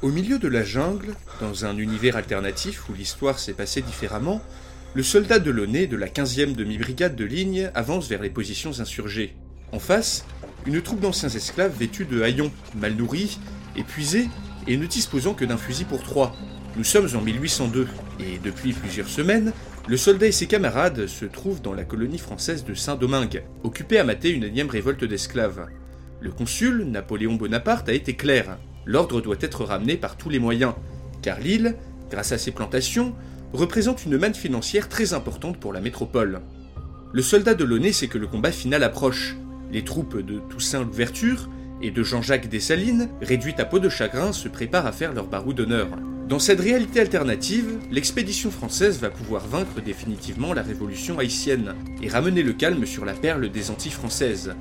Au milieu de la jungle, dans un univers alternatif où l'histoire s'est passée différemment, le soldat de Launay de la 15e demi-brigade de ligne avance vers les positions insurgées. En face, une troupe d'anciens esclaves vêtus de haillons, mal nourris, épuisés et ne disposant que d'un fusil pour trois. Nous sommes en 1802, et depuis plusieurs semaines, le soldat et ses camarades se trouvent dans la colonie française de Saint-Domingue, occupés à mater une énième révolte d'esclaves. Le consul, Napoléon Bonaparte, a été clair. L'ordre doit être ramené par tous les moyens, car l'île, grâce à ses plantations, représente une manne financière très importante pour la métropole. Le soldat de Launay sait que le combat final approche. Les troupes de Toussaint Louverture et de Jean-Jacques Dessalines, réduites à peau de chagrin, se préparent à faire leur barou d'honneur. Dans cette réalité alternative, l'expédition française va pouvoir vaincre définitivement la révolution haïtienne et ramener le calme sur la perle des Antilles françaises.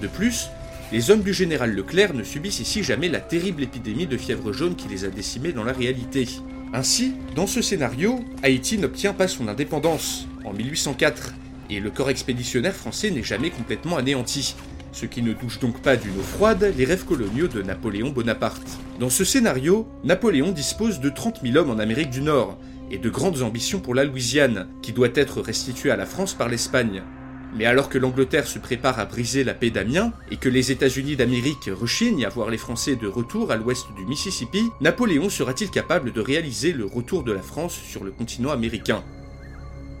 De plus, les hommes du général Leclerc ne subissent ici jamais la terrible épidémie de fièvre jaune qui les a décimés dans la réalité. Ainsi, dans ce scénario, Haïti n'obtient pas son indépendance en 1804, et le corps expéditionnaire français n'est jamais complètement anéanti, ce qui ne touche donc pas d'une eau froide les rêves coloniaux de Napoléon Bonaparte. Dans ce scénario, Napoléon dispose de 30 000 hommes en Amérique du Nord, et de grandes ambitions pour la Louisiane, qui doit être restituée à la France par l'Espagne. Mais alors que l'Angleterre se prépare à briser la paix d'Amiens et que les États-Unis d'Amérique rechignent à voir les Français de retour à l'ouest du Mississippi, Napoléon sera-t-il capable de réaliser le retour de la France sur le continent américain?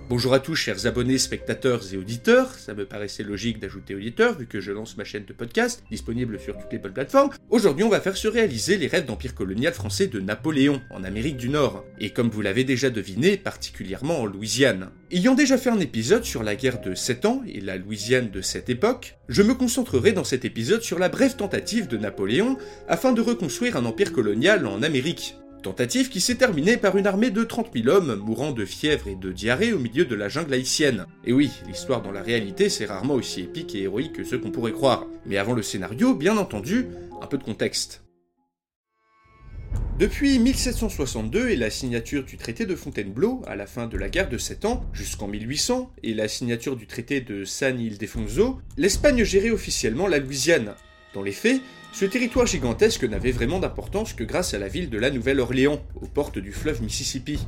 Bonjour à tous, chers abonnés, spectateurs et auditeurs. Ça me paraissait logique d'ajouter auditeurs vu que je lance ma chaîne de podcast, disponible sur toutes les bonnes plateformes. Aujourd'hui, on va faire se réaliser les rêves d'empire colonial français de Napoléon en Amérique du Nord, et comme vous l'avez déjà deviné, particulièrement en Louisiane. Ayant déjà fait un épisode sur la guerre de 7 ans et la Louisiane de cette époque, je me concentrerai dans cet épisode sur la brève tentative de Napoléon afin de reconstruire un empire colonial en Amérique. Tentative qui s'est terminée par une armée de 30 000 hommes mourant de fièvre et de diarrhée au milieu de la jungle haïtienne. Et oui, l'histoire dans la réalité c'est rarement aussi épique et héroïque que ce qu'on pourrait croire. Mais avant le scénario, bien entendu, un peu de contexte. Depuis 1762 et la signature du traité de Fontainebleau à la fin de la guerre de Sept Ans, jusqu'en 1800, et la signature du traité de San Ildefonso, l'Espagne gérait officiellement la Louisiane. Dans les faits, ce territoire gigantesque n'avait vraiment d'importance que grâce à la ville de la Nouvelle-Orléans, aux portes du fleuve Mississippi.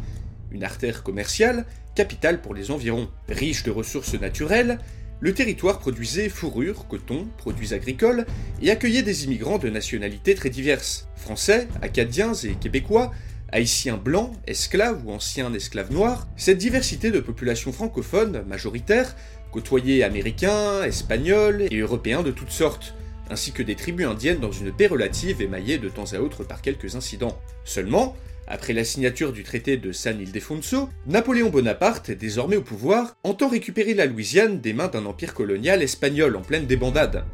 Une artère commerciale, capitale pour les environs. Riche de ressources naturelles, le territoire produisait fourrure, coton, produits agricoles et accueillait des immigrants de nationalités très diverses. Français, acadiens et québécois, haïtiens blancs, esclaves ou anciens esclaves noirs, cette diversité de populations francophones majoritaires côtoyait américains, espagnols et européens de toutes sortes ainsi que des tribus indiennes dans une paix relative émaillée de temps à autre par quelques incidents. Seulement, après la signature du traité de San Ildefonso, Napoléon Bonaparte, désormais au pouvoir, entend récupérer la Louisiane des mains d'un empire colonial espagnol en pleine débandade.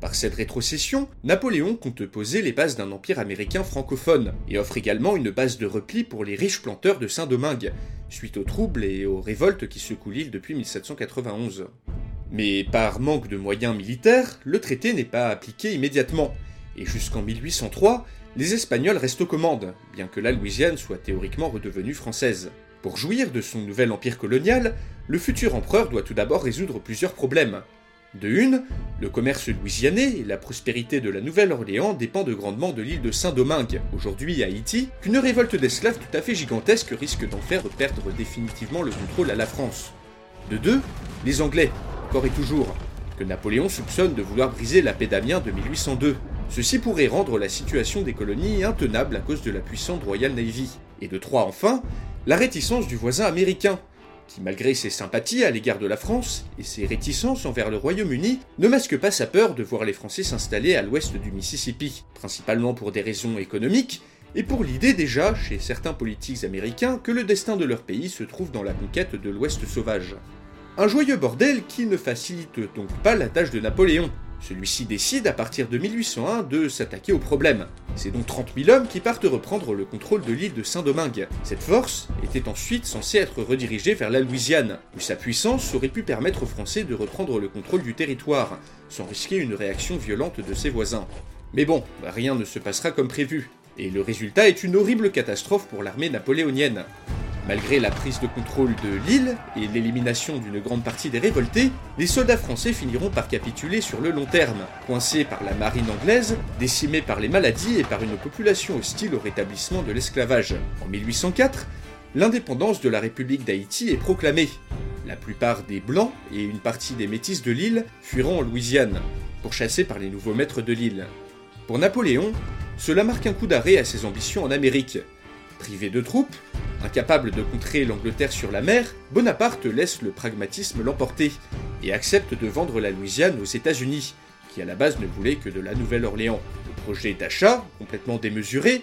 Par cette rétrocession, Napoléon compte poser les bases d'un empire américain francophone, et offre également une base de repli pour les riches planteurs de Saint-Domingue, suite aux troubles et aux révoltes qui secouent l'île depuis 1791. Mais par manque de moyens militaires, le traité n'est pas appliqué immédiatement, et jusqu'en 1803, les Espagnols restent aux commandes, bien que la Louisiane soit théoriquement redevenue française. Pour jouir de son nouvel empire colonial, le futur empereur doit tout d'abord résoudre plusieurs problèmes. De une, le commerce louisianais et la prospérité de la Nouvelle-Orléans dépendent grandement de l'île de Saint-Domingue, aujourd'hui Haïti, qu'une révolte d'esclaves tout à fait gigantesque risque d'en faire perdre définitivement le contrôle à la France. De deux, les Anglais, et toujours, que Napoléon soupçonne de vouloir briser la paix d'Amiens de 1802. Ceci pourrait rendre la situation des colonies intenable à cause de la puissante Royal Navy. Et de trois enfin, la réticence du voisin américain, qui malgré ses sympathies à l'égard de la France et ses réticences envers le Royaume-Uni, ne masque pas sa peur de voir les Français s'installer à l'ouest du Mississippi, principalement pour des raisons économiques, et pour l'idée déjà, chez certains politiques américains, que le destin de leur pays se trouve dans la conquête de l'Ouest sauvage. Un joyeux bordel qui ne facilite donc pas la tâche de Napoléon. Celui-ci décide à partir de 1801 de s'attaquer au problème. C'est donc 30 000 hommes qui partent reprendre le contrôle de l'île de Saint-Domingue. Cette force était ensuite censée être redirigée vers la Louisiane, où sa puissance aurait pu permettre aux Français de reprendre le contrôle du territoire, sans risquer une réaction violente de ses voisins. Mais bon, rien ne se passera comme prévu, et le résultat est une horrible catastrophe pour l'armée napoléonienne. Malgré la prise de contrôle de l'île et l'élimination d'une grande partie des révoltés, les soldats français finiront par capituler sur le long terme, coincés par la marine anglaise, décimés par les maladies et par une population hostile au rétablissement de l'esclavage. En 1804, l'indépendance de la République d'Haïti est proclamée. La plupart des Blancs et une partie des Métis de l'île fuiront en Louisiane, pourchassés par les nouveaux maîtres de l'île. Pour Napoléon, cela marque un coup d'arrêt à ses ambitions en Amérique. Privé de troupes, Incapable de contrer l'Angleterre sur la mer, Bonaparte laisse le pragmatisme l'emporter et accepte de vendre la Louisiane aux États-Unis, qui à la base ne voulaient que de la Nouvelle-Orléans. Le projet d'achat, complètement démesuré,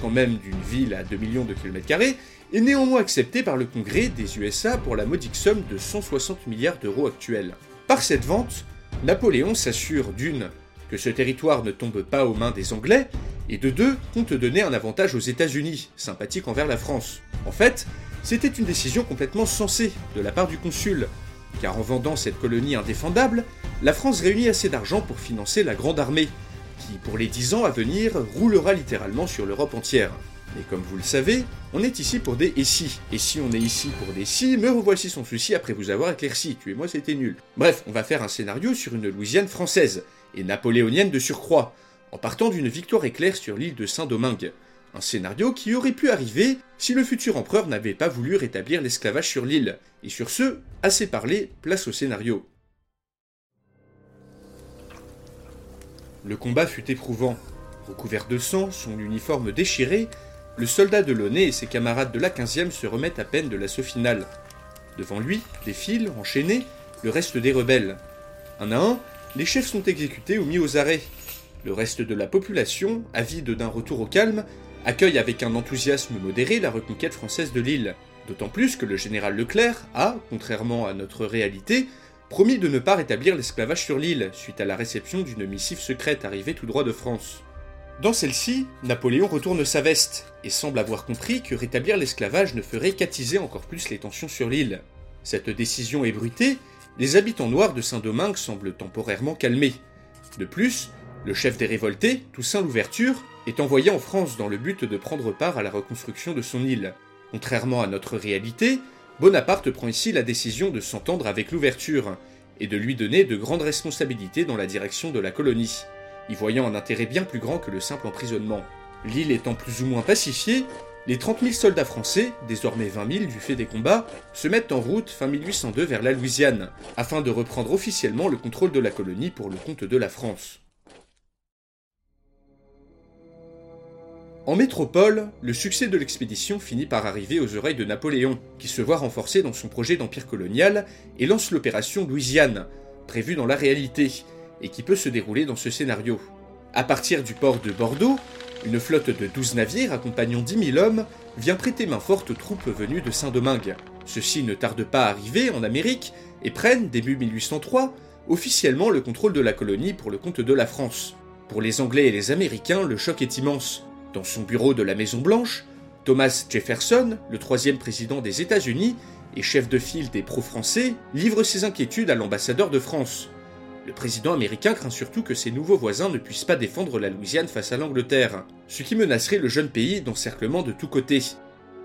qu'en même d'une ville à 2 millions de kilomètres carrés, est néanmoins accepté par le Congrès des USA pour la modique somme de 160 milliards d'euros actuels. Par cette vente, Napoléon s'assure d'une que ce territoire ne tombe pas aux mains des Anglais, et de deux, compte donner un avantage aux États-Unis, sympathique envers la France. En fait, c'était une décision complètement sensée de la part du consul, car en vendant cette colonie indéfendable, la France réunit assez d'argent pour financer la Grande Armée, qui, pour les dix ans à venir, roulera littéralement sur l'Europe entière. Mais comme vous le savez, on est ici pour des et si. Et si on est ici pour des si, me revoici son souci après vous avoir éclairci. Tuez-moi, c'était nul. Bref, on va faire un scénario sur une Louisiane française, et napoléonienne de surcroît, en partant d'une victoire éclair sur l'île de Saint-Domingue. Un scénario qui aurait pu arriver si le futur empereur n'avait pas voulu rétablir l'esclavage sur l'île. Et sur ce, assez parlé, place au scénario. Le combat fut éprouvant. Recouvert de sang, son uniforme déchiré, le soldat de Launay et ses camarades de la 15e se remettent à peine de l'assaut final. Devant lui, défilent, enchaînés, le reste des rebelles. Un à un, les chefs sont exécutés ou mis aux arrêts. Le reste de la population, avide d'un retour au calme, accueille avec un enthousiasme modéré la reconquête française de l'île. D'autant plus que le général Leclerc a, contrairement à notre réalité, promis de ne pas rétablir l'esclavage sur l'île, suite à la réception d'une missive secrète arrivée tout droit de France. Dans celle-ci, Napoléon retourne sa veste, et semble avoir compris que rétablir l'esclavage ne ferait qu'attiser encore plus les tensions sur l'île. Cette décision ébruitée, les habitants noirs de Saint-Domingue semblent temporairement calmés. De plus, le chef des révoltés, Toussaint Louverture, est envoyé en France dans le but de prendre part à la reconstruction de son île. Contrairement à notre réalité, Bonaparte prend ici la décision de s'entendre avec l'ouverture et de lui donner de grandes responsabilités dans la direction de la colonie, y voyant un intérêt bien plus grand que le simple emprisonnement. L'île étant plus ou moins pacifiée, les 30 000 soldats français, désormais 20 000 du fait des combats, se mettent en route fin 1802 vers la Louisiane, afin de reprendre officiellement le contrôle de la colonie pour le compte de la France. En métropole, le succès de l'expédition finit par arriver aux oreilles de Napoléon, qui se voit renforcé dans son projet d'empire colonial et lance l'opération Louisiane, prévue dans la réalité, et qui peut se dérouler dans ce scénario. À partir du port de Bordeaux, une flotte de 12 navires accompagnant 10 000 hommes vient prêter main forte aux troupes venues de Saint-Domingue. Ceux-ci ne tardent pas à arriver en Amérique et prennent, début 1803, officiellement le contrôle de la colonie pour le compte de la France. Pour les Anglais et les Américains, le choc est immense. Dans son bureau de la Maison Blanche, Thomas Jefferson, le troisième président des États-Unis et chef de file des pro-français, livre ses inquiétudes à l'ambassadeur de France. Le président américain craint surtout que ses nouveaux voisins ne puissent pas défendre la Louisiane face à l'Angleterre, ce qui menacerait le jeune pays d'encerclement de tous côtés.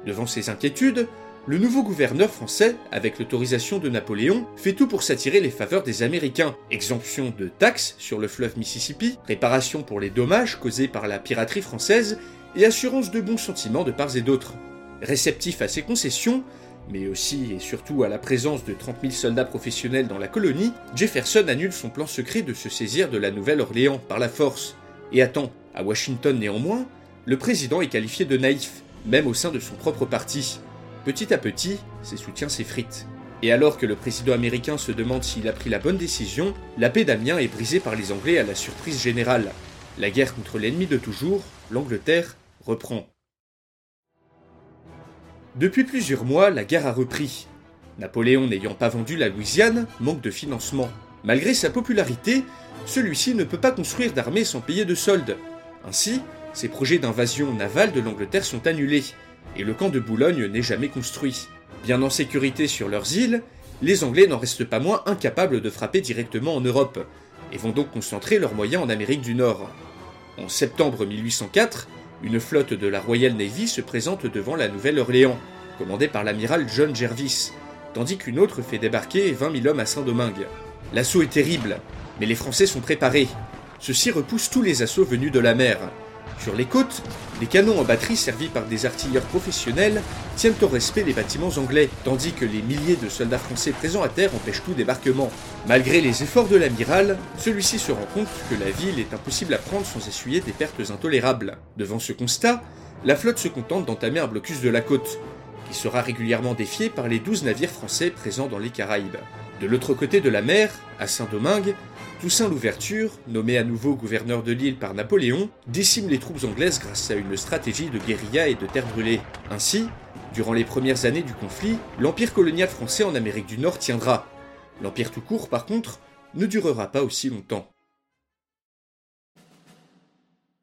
Devant ces inquiétudes, le nouveau gouverneur français, avec l'autorisation de Napoléon, fait tout pour s'attirer les faveurs des Américains. Exemption de taxes sur le fleuve Mississippi, réparation pour les dommages causés par la piraterie française et assurance de bons sentiments de part et d'autre. Réceptif à ces concessions, mais aussi et surtout à la présence de 30 000 soldats professionnels dans la colonie, Jefferson annule son plan secret de se saisir de la Nouvelle-Orléans par la force. Et attend, à Washington néanmoins, le président est qualifié de naïf, même au sein de son propre parti. Petit à petit, ses soutiens s'effritent. Et alors que le président américain se demande s'il a pris la bonne décision, la paix d'Amiens est brisée par les Anglais à la surprise générale. La guerre contre l'ennemi de toujours, l'Angleterre, reprend. Depuis plusieurs mois, la guerre a repris. Napoléon n'ayant pas vendu la Louisiane, manque de financement. Malgré sa popularité, celui-ci ne peut pas construire d'armée sans payer de soldes. Ainsi, ses projets d'invasion navale de l'Angleterre sont annulés, et le camp de Boulogne n'est jamais construit. Bien en sécurité sur leurs îles, les Anglais n'en restent pas moins incapables de frapper directement en Europe, et vont donc concentrer leurs moyens en Amérique du Nord. En septembre 1804, une flotte de la Royal Navy se présente devant la Nouvelle-Orléans, commandée par l'amiral John Jervis, tandis qu'une autre fait débarquer 20 000 hommes à Saint-Domingue. L'assaut est terrible, mais les Français sont préparés. Ceux-ci repoussent tous les assauts venus de la mer, sur les côtes, les canons en batterie servis par des artilleurs professionnels tiennent au respect les bâtiments anglais, tandis que les milliers de soldats français présents à terre empêchent tout débarquement. Malgré les efforts de l'amiral, celui-ci se rend compte que la ville est impossible à prendre sans essuyer des pertes intolérables. Devant ce constat, la flotte se contente d'entamer un blocus de la côte, qui sera régulièrement défié par les 12 navires français présents dans les Caraïbes. De l'autre côté de la mer, à Saint-Domingue, Toussaint Louverture, nommé à nouveau gouverneur de l'île par Napoléon, décime les troupes anglaises grâce à une stratégie de guérilla et de terre brûlée. Ainsi, durant les premières années du conflit, l'empire colonial français en Amérique du Nord tiendra. L'empire tout court, par contre, ne durera pas aussi longtemps.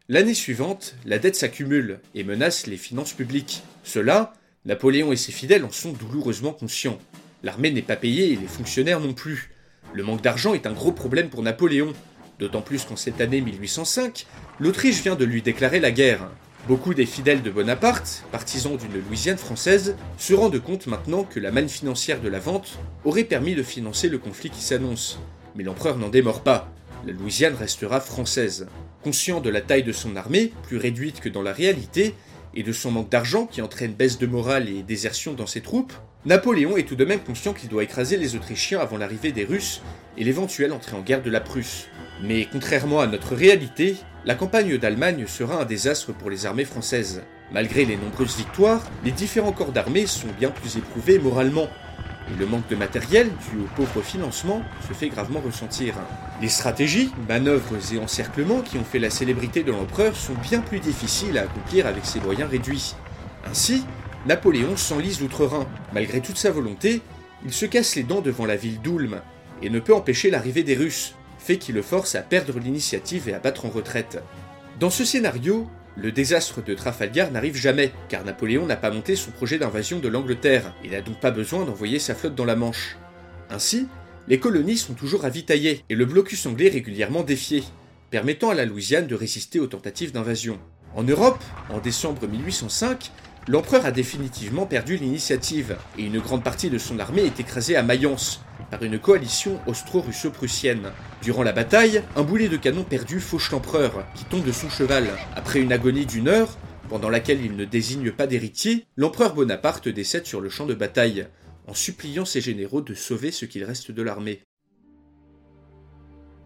L'année suivante, la dette s'accumule et menace les finances publiques. Cela, Napoléon et ses fidèles en sont douloureusement conscients. L'armée n'est pas payée et les fonctionnaires non plus. Le manque d'argent est un gros problème pour Napoléon, d'autant plus qu'en cette année 1805, l'Autriche vient de lui déclarer la guerre. Beaucoup des fidèles de Bonaparte, partisans d'une Louisiane française, se rendent compte maintenant que la manne financière de la vente aurait permis de financer le conflit qui s'annonce. Mais l'empereur n'en démord pas. La Louisiane restera française. Conscient de la taille de son armée, plus réduite que dans la réalité, et de son manque d'argent qui entraîne baisse de morale et désertion dans ses troupes, Napoléon est tout de même conscient qu'il doit écraser les Autrichiens avant l'arrivée des Russes et l'éventuelle entrée en guerre de la Prusse. Mais contrairement à notre réalité, la campagne d'Allemagne sera un désastre pour les armées françaises. Malgré les nombreuses victoires, les différents corps d'armée sont bien plus éprouvés moralement, le manque de matériel, dû au pauvre financement, se fait gravement ressentir. Les stratégies, manœuvres et encerclements qui ont fait la célébrité de l'empereur sont bien plus difficiles à accomplir avec ses moyens réduits. Ainsi, Napoléon s'enlise outre-Rhin. Malgré toute sa volonté, il se casse les dents devant la ville d'Ulm et ne peut empêcher l'arrivée des Russes, fait qui le force à perdre l'initiative et à battre en retraite. Dans ce scénario, le désastre de Trafalgar n'arrive jamais, car Napoléon n'a pas monté son projet d'invasion de l'Angleterre et n'a donc pas besoin d'envoyer sa flotte dans la Manche. Ainsi, les colonies sont toujours ravitaillées et le blocus anglais régulièrement défié, permettant à la Louisiane de résister aux tentatives d'invasion. En Europe, en décembre 1805, l'empereur a définitivement perdu l'initiative et une grande partie de son armée est écrasée à Mayence, par une coalition austro-russo-prussienne. Durant la bataille, un boulet de canon perdu fauche l'empereur, qui tombe de son cheval. Après une agonie d'une heure, pendant laquelle il ne désigne pas d'héritier, l'empereur Bonaparte décède sur le champ de bataille, en suppliant ses généraux de sauver ce qu'il reste de l'armée.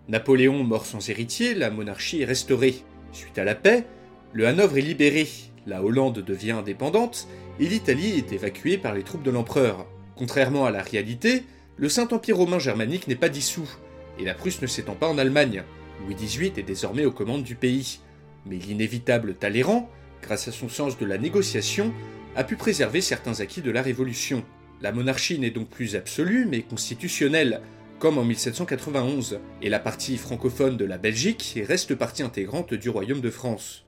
Napoléon mort sans héritier, la monarchie est restaurée. Suite à la paix, le Hanovre est libéré, la Hollande devient indépendante, et l'Italie est évacuée par les troupes de l'empereur. Contrairement à la réalité, le Saint-Empire romain germanique n'est pas dissous, et la Prusse ne s'étend pas en Allemagne. Louis XVIII est désormais aux commandes du pays. Mais l'inévitable Talleyrand, grâce à son sens de la négociation, a pu préserver certains acquis de la Révolution. La monarchie n'est donc plus absolue, mais constitutionnelle, comme en 1791, et la partie francophone de la Belgique reste partie intégrante du Royaume de France.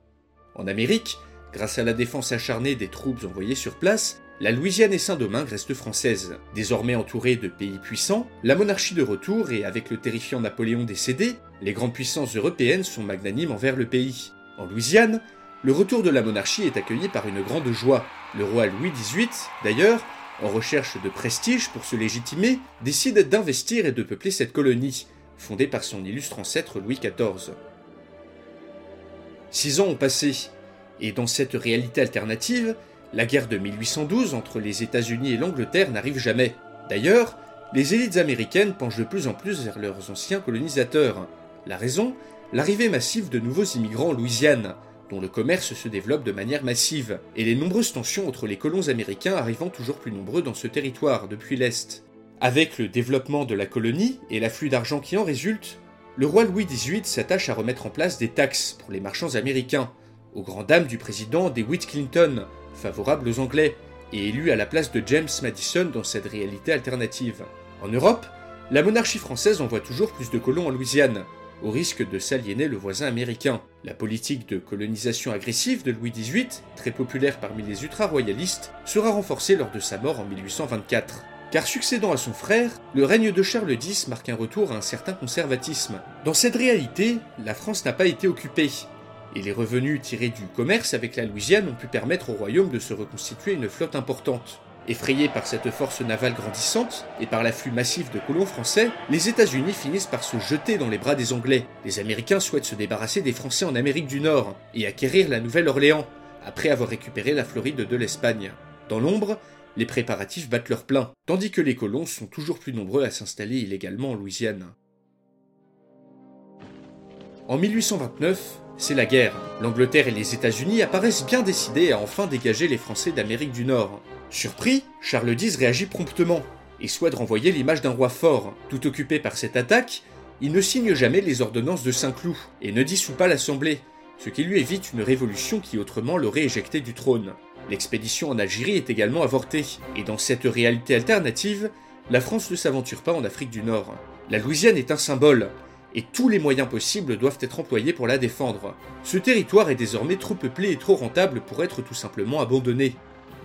En Amérique, grâce à la défense acharnée des troupes envoyées sur place, la Louisiane et Saint-Domingue restent françaises. Désormais entourées de pays puissants, la monarchie de retour et avec le terrifiant Napoléon décédé, les grandes puissances européennes sont magnanimes envers le pays. En Louisiane, le retour de la monarchie est accueilli par une grande joie. Le roi Louis XVIII, d'ailleurs, en recherche de prestige pour se légitimer, décide d'investir et de peupler cette colonie, fondée par son illustre ancêtre Louis XIV. Six ans ont passé, et dans cette réalité alternative, la guerre de 1812 entre les États-Unis et l'Angleterre n'arrive jamais. D'ailleurs, les élites américaines penchent de plus en plus vers leurs anciens colonisateurs. La raison L'arrivée massive de nouveaux immigrants en Louisiane, dont le commerce se développe de manière massive, et les nombreuses tensions entre les colons américains arrivant toujours plus nombreux dans ce territoire depuis l'Est. Avec le développement de la colonie et l'afflux d'argent qui en résulte, le roi Louis XVIII s'attache à remettre en place des taxes pour les marchands américains, aux grand dames du président DeWitt Clinton, favorable aux Anglais, et élu à la place de James Madison dans cette réalité alternative. En Europe, la monarchie française envoie toujours plus de colons en Louisiane, au risque de s'aliéner le voisin américain. La politique de colonisation agressive de Louis XVIII, très populaire parmi les ultra-royalistes, sera renforcée lors de sa mort en 1824. Car succédant à son frère, le règne de Charles X marque un retour à un certain conservatisme. Dans cette réalité, la France n'a pas été occupée, et les revenus tirés du commerce avec la Louisiane ont pu permettre au royaume de se reconstituer une flotte importante. Effrayés par cette force navale grandissante et par l'afflux massif de colons français, les États-Unis finissent par se jeter dans les bras des Anglais. Les Américains souhaitent se débarrasser des Français en Amérique du Nord et acquérir la Nouvelle-Orléans, après avoir récupéré la Floride de l'Espagne. Dans l'ombre, les préparatifs battent leur plein, tandis que les colons sont toujours plus nombreux à s'installer illégalement en Louisiane. En 1829, c'est la guerre. L'Angleterre et les États-Unis apparaissent bien décidés à enfin dégager les Français d'Amérique du Nord. Surpris, Charles X réagit promptement et souhaite renvoyer l'image d'un roi fort. Tout occupé par cette attaque, il ne signe jamais les ordonnances de Saint-Cloud et ne dissout pas l'Assemblée, ce qui lui évite une révolution qui autrement l'aurait éjecté du trône. L'expédition en Algérie est également avortée, et dans cette réalité alternative, la France ne s'aventure pas en Afrique du Nord. La Louisiane est un symbole, et tous les moyens possibles doivent être employés pour la défendre. Ce territoire est désormais trop peuplé et trop rentable pour être tout simplement abandonné.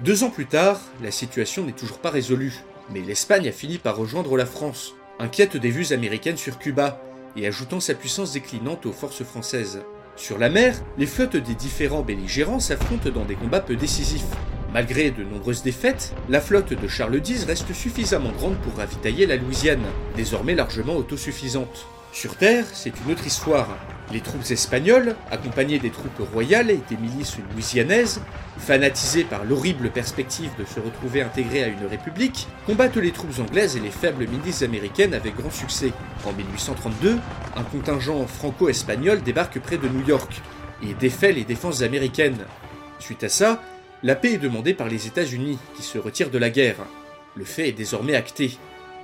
Deux ans plus tard, la situation n'est toujours pas résolue, mais l'Espagne a fini par rejoindre la France, inquiète des vues américaines sur Cuba, et ajoutant sa puissance déclinante aux forces françaises. Sur la mer, les flottes des différents belligérants s'affrontent dans des combats peu décisifs. Malgré de nombreuses défaites, la flotte de Charles X reste suffisamment grande pour ravitailler la Louisiane, désormais largement autosuffisante. Sur Terre, c'est une autre histoire. Les troupes espagnoles, accompagnées des troupes royales et des milices louisianaises, fanatisées par l'horrible perspective de se retrouver intégrées à une république, combattent les troupes anglaises et les faibles milices américaines avec grand succès. En 1832, un contingent franco-espagnol débarque près de New York et défait les défenses américaines. Suite à ça, la paix est demandée par les États-Unis, qui se retirent de la guerre. Le fait est désormais acté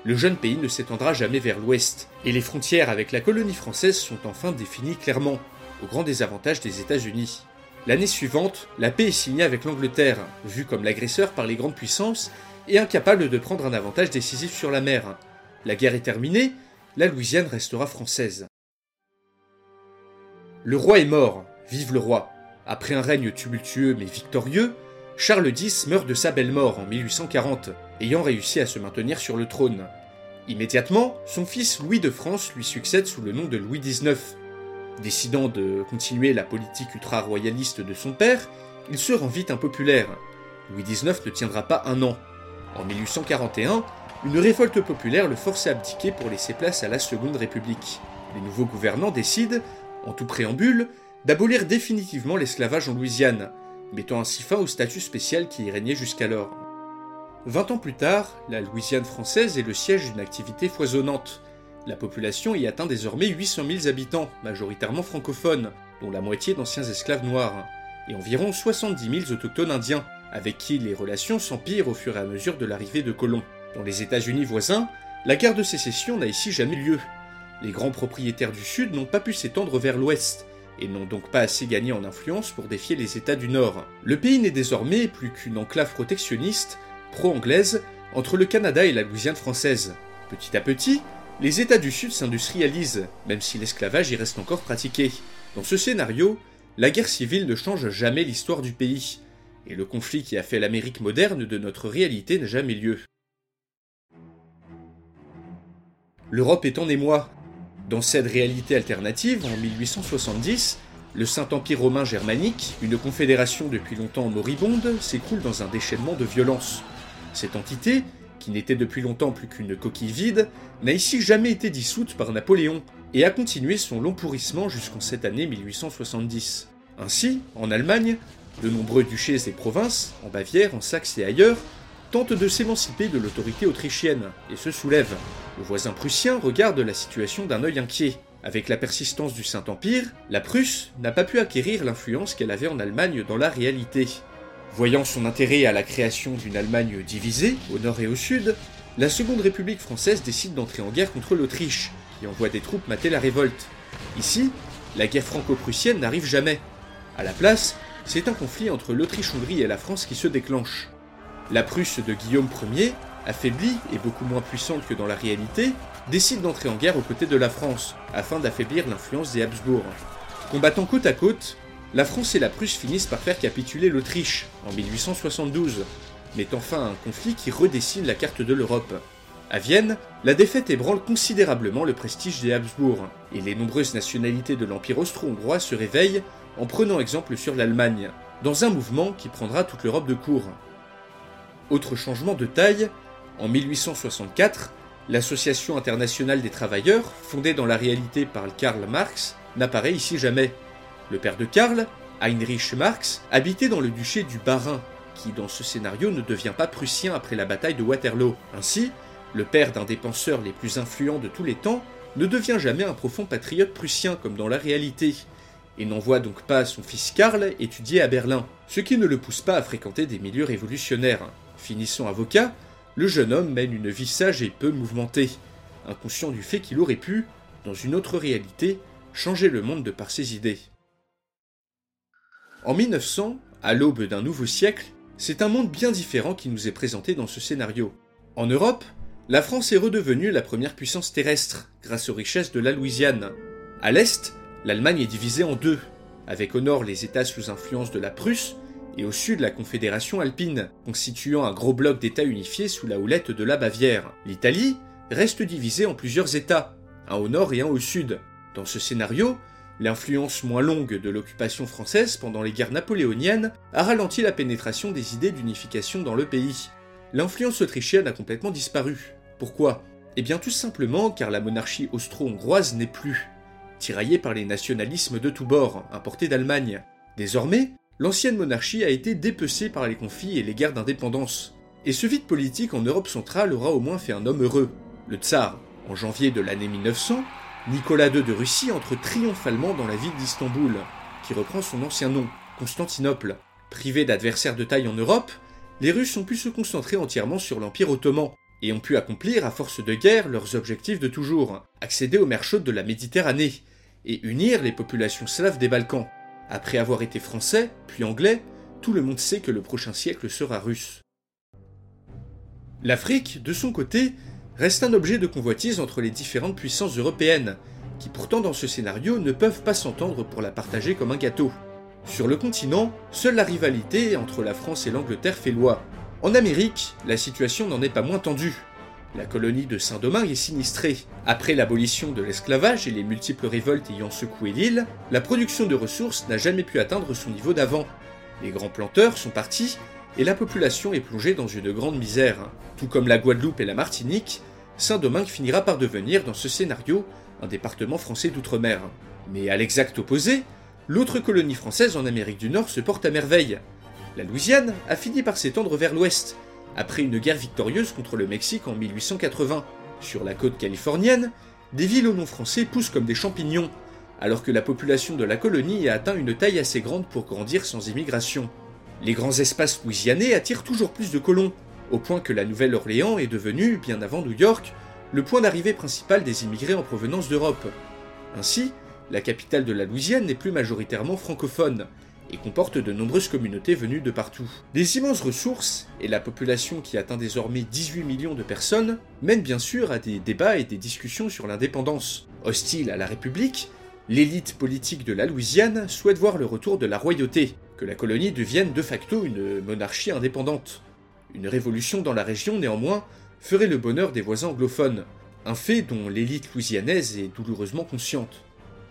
le jeune pays ne s'étendra jamais vers l'ouest, et les frontières avec la colonie française sont enfin définies clairement, au grand désavantage des États-Unis. L'année suivante, la paix est signée avec l'Angleterre, vue comme l'agresseur par les grandes puissances et incapable de prendre un avantage décisif sur la mer. La guerre est terminée, la Louisiane restera française. Le roi est mort, vive le roi. Après un règne tumultueux mais victorieux, Charles X meurt de sa belle mort en 1840 ayant réussi à se maintenir sur le trône. Immédiatement, son fils Louis de France lui succède sous le nom de Louis XIX. Décidant de continuer la politique ultra-royaliste de son père, il se rend vite impopulaire. Louis XIX ne tiendra pas un an. En 1841, une révolte populaire le force à abdiquer pour laisser place à la Seconde République. Les nouveaux gouvernants décident, en tout préambule, d'abolir définitivement l'esclavage en Louisiane, mettant ainsi fin au statut spécial qui y régnait jusqu'alors. Vingt ans plus tard, la Louisiane française est le siège d'une activité foisonnante. La population y atteint désormais 800 000 habitants, majoritairement francophones, dont la moitié d'anciens esclaves noirs, et environ 70 000 autochtones indiens, avec qui les relations s'empirent au fur et à mesure de l'arrivée de colons. Dans les États-Unis voisins, la guerre de sécession n'a ici jamais lieu. Les grands propriétaires du Sud n'ont pas pu s'étendre vers l'Ouest, et n'ont donc pas assez gagné en influence pour défier les États du Nord. Le pays n'est désormais plus qu'une enclave protectionniste pro-anglaise entre le Canada et la Louisiane française. Petit à petit, les États du Sud s'industrialisent, même si l'esclavage y reste encore pratiqué. Dans ce scénario, la guerre civile ne change jamais l'histoire du pays, et le conflit qui a fait l'Amérique moderne de notre réalité n'a jamais lieu. L'Europe est en émoi. Dans cette réalité alternative, en 1870, le Saint-Empire romain germanique, une confédération depuis longtemps moribonde, s'écroule dans un déchaînement de violence. Cette entité, qui n'était depuis longtemps plus qu'une coquille vide, n'a ici jamais été dissoute par Napoléon et a continué son long pourrissement jusqu'en cette année 1870. Ainsi, en Allemagne, de nombreux duchés et provinces, en Bavière, en Saxe et ailleurs, tentent de s'émanciper de l'autorité autrichienne et se soulèvent. Le voisin prussien regarde la situation d'un œil inquiet. Avec la persistance du Saint-Empire, la Prusse n'a pas pu acquérir l'influence qu'elle avait en Allemagne dans la réalité. Voyant son intérêt à la création d'une Allemagne divisée, au nord et au sud, la Seconde République française décide d'entrer en guerre contre l'Autriche, et envoie des troupes mater la révolte. Ici, la guerre franco-prussienne n'arrive jamais. À la place, c'est un conflit entre l'Autriche-Hongrie et la France qui se déclenche. La Prusse de Guillaume Ier, affaiblie et beaucoup moins puissante que dans la réalité, décide d'entrer en guerre aux côtés de la France, afin d'affaiblir l'influence des Habsbourg. Combattant côte à côte, la France et la Prusse finissent par faire capituler l'Autriche en 1872, mettant fin à un conflit qui redessine la carte de l'Europe. À Vienne, la défaite ébranle considérablement le prestige des Habsbourg, et les nombreuses nationalités de l'Empire austro-hongrois se réveillent en prenant exemple sur l'Allemagne, dans un mouvement qui prendra toute l'Europe de court. Autre changement de taille, en 1864, l'Association internationale des travailleurs, fondée dans la réalité par Karl Marx, n'apparaît ici jamais. Le père de Karl, Heinrich Marx, habitait dans le duché du Bas-Rhin, qui dans ce scénario ne devient pas prussien après la bataille de Waterloo. Ainsi, le père d'un des penseurs les plus influents de tous les temps ne devient jamais un profond patriote prussien comme dans la réalité, et n'envoie donc pas son fils Karl étudier à Berlin, ce qui ne le pousse pas à fréquenter des milieux révolutionnaires. Finissant avocat, le jeune homme mène une vie sage et peu mouvementée, inconscient du fait qu'il aurait pu, dans une autre réalité, changer le monde de par ses idées. En 1900, à l'aube d'un nouveau siècle, c'est un monde bien différent qui nous est présenté dans ce scénario. En Europe, la France est redevenue la première puissance terrestre grâce aux richesses de la Louisiane. À l'est, l'Allemagne est divisée en deux, avec au nord les États sous influence de la Prusse et au sud la Confédération alpine, constituant un gros bloc d'États unifiés sous la houlette de la Bavière. L'Italie reste divisée en plusieurs États, un au nord et un au sud. Dans ce scénario, L'influence moins longue de l'occupation française pendant les guerres napoléoniennes a ralenti la pénétration des idées d'unification dans le pays. L'influence autrichienne a complètement disparu. Pourquoi? Eh bien tout simplement car la monarchie austro-hongroise n'est plus, tiraillée par les nationalismes de tous bords, importés d'Allemagne. Désormais, l'ancienne monarchie a été dépecée par les conflits et les guerres d'indépendance. Et ce vide politique en Europe centrale aura au moins fait un homme heureux, le tsar. En janvier de l'année 1900, Nicolas II de Russie entre triomphalement dans la ville d'Istanbul, qui reprend son ancien nom, Constantinople. Privés d'adversaires de taille en Europe, les Russes ont pu se concentrer entièrement sur l'Empire ottoman, et ont pu accomplir à force de guerre leurs objectifs de toujours, accéder aux mers chaudes de la Méditerranée, et unir les populations slaves des Balkans. Après avoir été français, puis anglais, tout le monde sait que le prochain siècle sera russe. L'Afrique, de son côté, reste un objet de convoitise entre les différentes puissances européennes, qui pourtant dans ce scénario ne peuvent pas s'entendre pour la partager comme un gâteau. Sur le continent, seule la rivalité entre la France et l'Angleterre fait loi. En Amérique, la situation n'en est pas moins tendue. La colonie de Saint-Domingue est sinistrée. Après l'abolition de l'esclavage et les multiples révoltes ayant secoué l'île, la production de ressources n'a jamais pu atteindre son niveau d'avant. Les grands planteurs sont partis et la population est plongée dans une grande misère. Tout comme la Guadeloupe et la Martinique, Saint-Domingue finira par devenir, dans ce scénario, un département français d'outre-mer. Mais à l'exact opposé, l'autre colonie française en Amérique du Nord se porte à merveille. La Louisiane a fini par s'étendre vers l'ouest, après une guerre victorieuse contre le Mexique en 1880. Sur la côte californienne, des villes au nom français poussent comme des champignons, alors que la population de la colonie a atteint une taille assez grande pour grandir sans immigration. Les grands espaces louisianais attirent toujours plus de colons, au point que la Nouvelle-Orléans est devenue, bien avant New York, le point d'arrivée principal des immigrés en provenance d'Europe. Ainsi, la capitale de la Louisiane n'est plus majoritairement francophone, et comporte de nombreuses communautés venues de partout. Les immenses ressources, et la population qui atteint désormais 18 millions de personnes, mènent bien sûr à des débats et des discussions sur l'indépendance. Hostile à la République, l'élite politique de la Louisiane souhaite voir le retour de la royauté, que la colonie devienne de facto une monarchie indépendante. Une révolution dans la région, néanmoins, ferait le bonheur des voisins anglophones, un fait dont l'élite louisianaise est douloureusement consciente.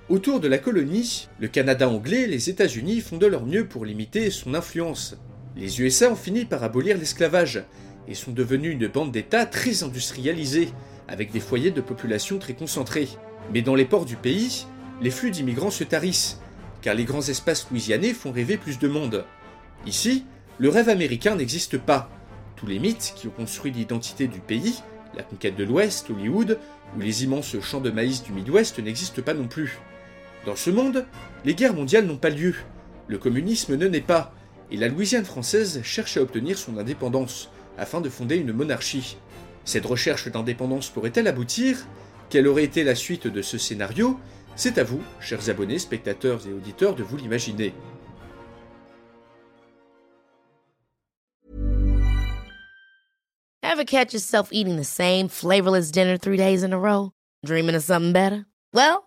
Autour de la colonie, le Canada anglais et les États-Unis font de leur mieux pour limiter son influence. Les USA ont fini par abolir l'esclavage et sont devenus une bande d'États très industrialisée, avec des foyers de population très concentrés. Mais dans les ports du pays, les flux d'immigrants se tarissent car les grands espaces louisianais font rêver plus de monde. Ici, le rêve américain n'existe pas. Tous les mythes qui ont construit l'identité du pays, la conquête de l'Ouest, Hollywood, ou les immenses champs de maïs du Midwest n'existent pas non plus. Dans ce monde, les guerres mondiales n'ont pas lieu, le communisme ne naît pas, et la Louisiane française cherche à obtenir son indépendance, afin de fonder une monarchie. Cette recherche d'indépendance pourrait-elle aboutir? Quelle aurait été la suite de ce scénario? C'est à vous, chers abonnés, spectateurs et auditeurs, de vous l'imaginer. catch yourself eating the same flavorless dinner three days in a row? Dreaming of something better? Well,